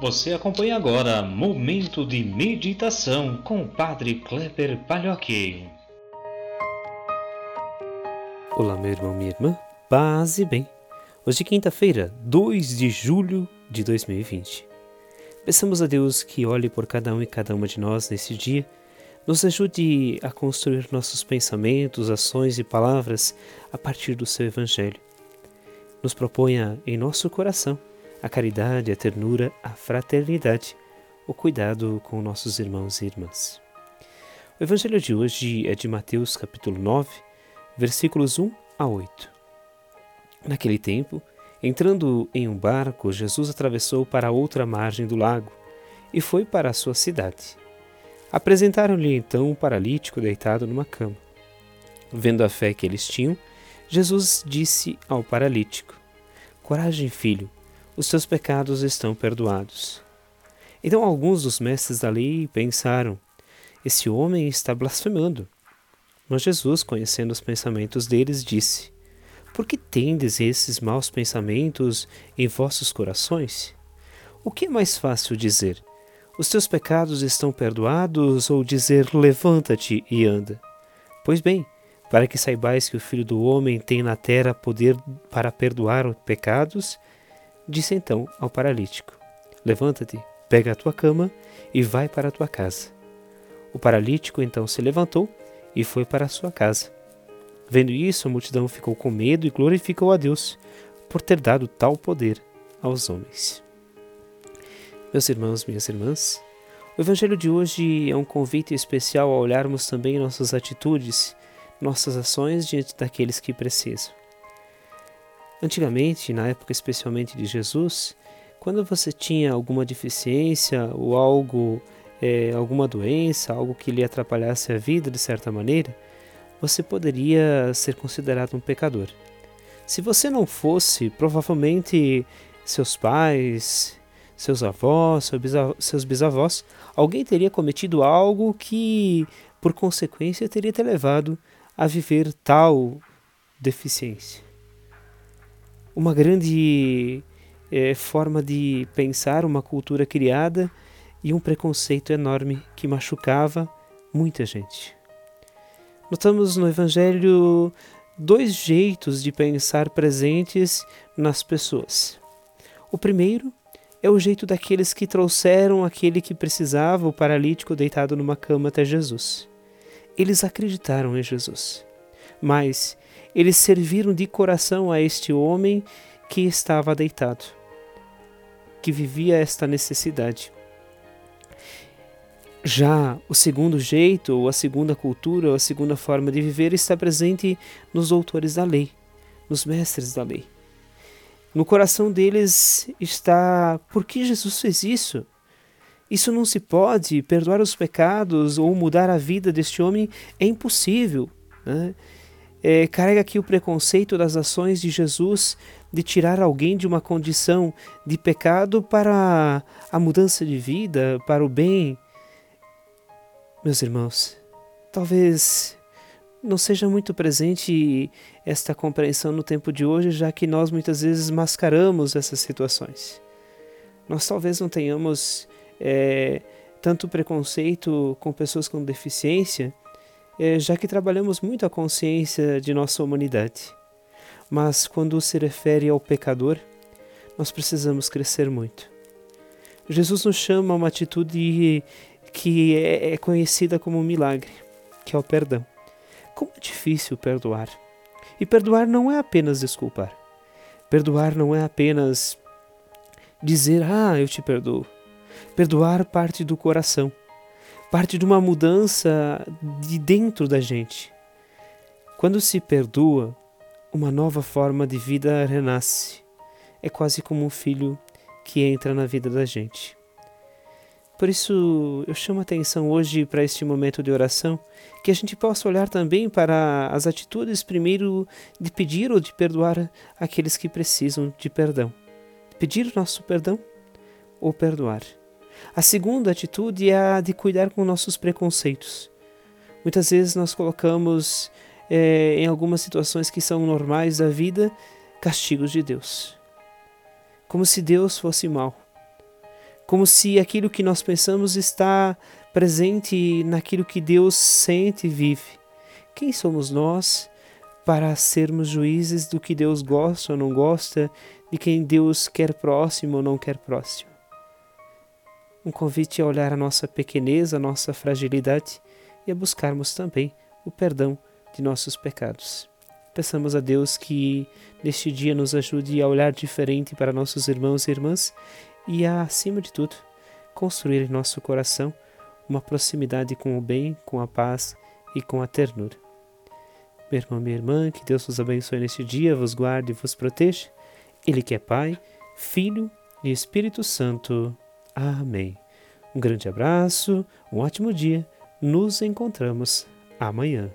Você acompanha agora Momento de Meditação com o Padre Kleber Palhoque. Olá, meu irmão, minha irmã, paz e bem. Hoje é quinta-feira, 2 de julho de 2020. Peçamos a Deus que olhe por cada um e cada uma de nós nesse dia, nos ajude a construir nossos pensamentos, ações e palavras a partir do seu Evangelho. Nos proponha em nosso coração a caridade, a ternura, a fraternidade, o cuidado com nossos irmãos e irmãs. O evangelho de hoje é de Mateus capítulo 9, versículos 1 a 8. Naquele tempo, entrando em um barco, Jesus atravessou para outra margem do lago e foi para a sua cidade. Apresentaram-lhe então um paralítico deitado numa cama. Vendo a fé que eles tinham, Jesus disse ao paralítico: Coragem, filho, os teus pecados estão perdoados. Então alguns dos mestres da lei pensaram: Esse homem está blasfemando. Mas Jesus, conhecendo os pensamentos deles, disse: Por que tendes esses maus pensamentos em vossos corações? O que é mais fácil dizer? Os teus pecados estão perdoados ou dizer levanta-te e anda? Pois bem, para que saibais que o Filho do Homem tem na terra poder para perdoar os pecados, Disse então ao paralítico: Levanta-te, pega a tua cama e vai para a tua casa. O paralítico então se levantou e foi para a sua casa. Vendo isso, a multidão ficou com medo e glorificou a Deus por ter dado tal poder aos homens. Meus irmãos, minhas irmãs, o Evangelho de hoje é um convite especial a olharmos também nossas atitudes, nossas ações diante daqueles que precisam. Antigamente, na época especialmente de Jesus, quando você tinha alguma deficiência ou algo, é, alguma doença, algo que lhe atrapalhasse a vida de certa maneira, você poderia ser considerado um pecador. Se você não fosse, provavelmente seus pais, seus avós, seus bisavós, alguém teria cometido algo que, por consequência, teria te levado a viver tal deficiência uma grande é, forma de pensar, uma cultura criada e um preconceito enorme que machucava muita gente. Notamos no Evangelho dois jeitos de pensar presentes nas pessoas. O primeiro é o jeito daqueles que trouxeram aquele que precisava, o paralítico deitado numa cama até Jesus. Eles acreditaram em Jesus, mas eles serviram de coração a este homem que estava deitado, que vivia esta necessidade. Já o segundo jeito, ou a segunda cultura, ou a segunda forma de viver está presente nos doutores da lei, nos mestres da lei. No coração deles está: por que Jesus fez isso? Isso não se pode, perdoar os pecados ou mudar a vida deste homem é impossível. Né? É, carrega aqui o preconceito das ações de Jesus de tirar alguém de uma condição de pecado para a mudança de vida, para o bem. Meus irmãos, talvez não seja muito presente esta compreensão no tempo de hoje, já que nós muitas vezes mascaramos essas situações. Nós talvez não tenhamos é, tanto preconceito com pessoas com deficiência já que trabalhamos muito a consciência de nossa humanidade. Mas quando se refere ao pecador, nós precisamos crescer muito. Jesus nos chama a uma atitude que é, é conhecida como milagre, que é o perdão. Como é difícil perdoar. E perdoar não é apenas desculpar. Perdoar não é apenas dizer, ah, eu te perdoo. Perdoar parte do coração parte de uma mudança de dentro da gente. Quando se perdoa, uma nova forma de vida renasce. É quase como um filho que entra na vida da gente. Por isso, eu chamo a atenção hoje para este momento de oração, que a gente possa olhar também para as atitudes, primeiro, de pedir ou de perdoar aqueles que precisam de perdão. Pedir o nosso perdão ou perdoar. A segunda atitude é a de cuidar com nossos preconceitos. Muitas vezes nós colocamos é, em algumas situações que são normais da vida castigos de Deus, como se Deus fosse mal, como se aquilo que nós pensamos está presente naquilo que Deus sente e vive. Quem somos nós para sermos juízes do que Deus gosta ou não gosta, de quem Deus quer próximo ou não quer próximo? Um convite a olhar a nossa pequeneza, a nossa fragilidade e a buscarmos também o perdão de nossos pecados. Peçamos a Deus que neste dia nos ajude a olhar diferente para nossos irmãos e irmãs e a, acima de tudo, construir em nosso coração uma proximidade com o bem, com a paz e com a ternura. Meu irmão, minha irmã, que Deus vos abençoe neste dia, vos guarde e vos proteja. Ele que é Pai, Filho e Espírito Santo. Amém. Um grande abraço, um ótimo dia. Nos encontramos amanhã.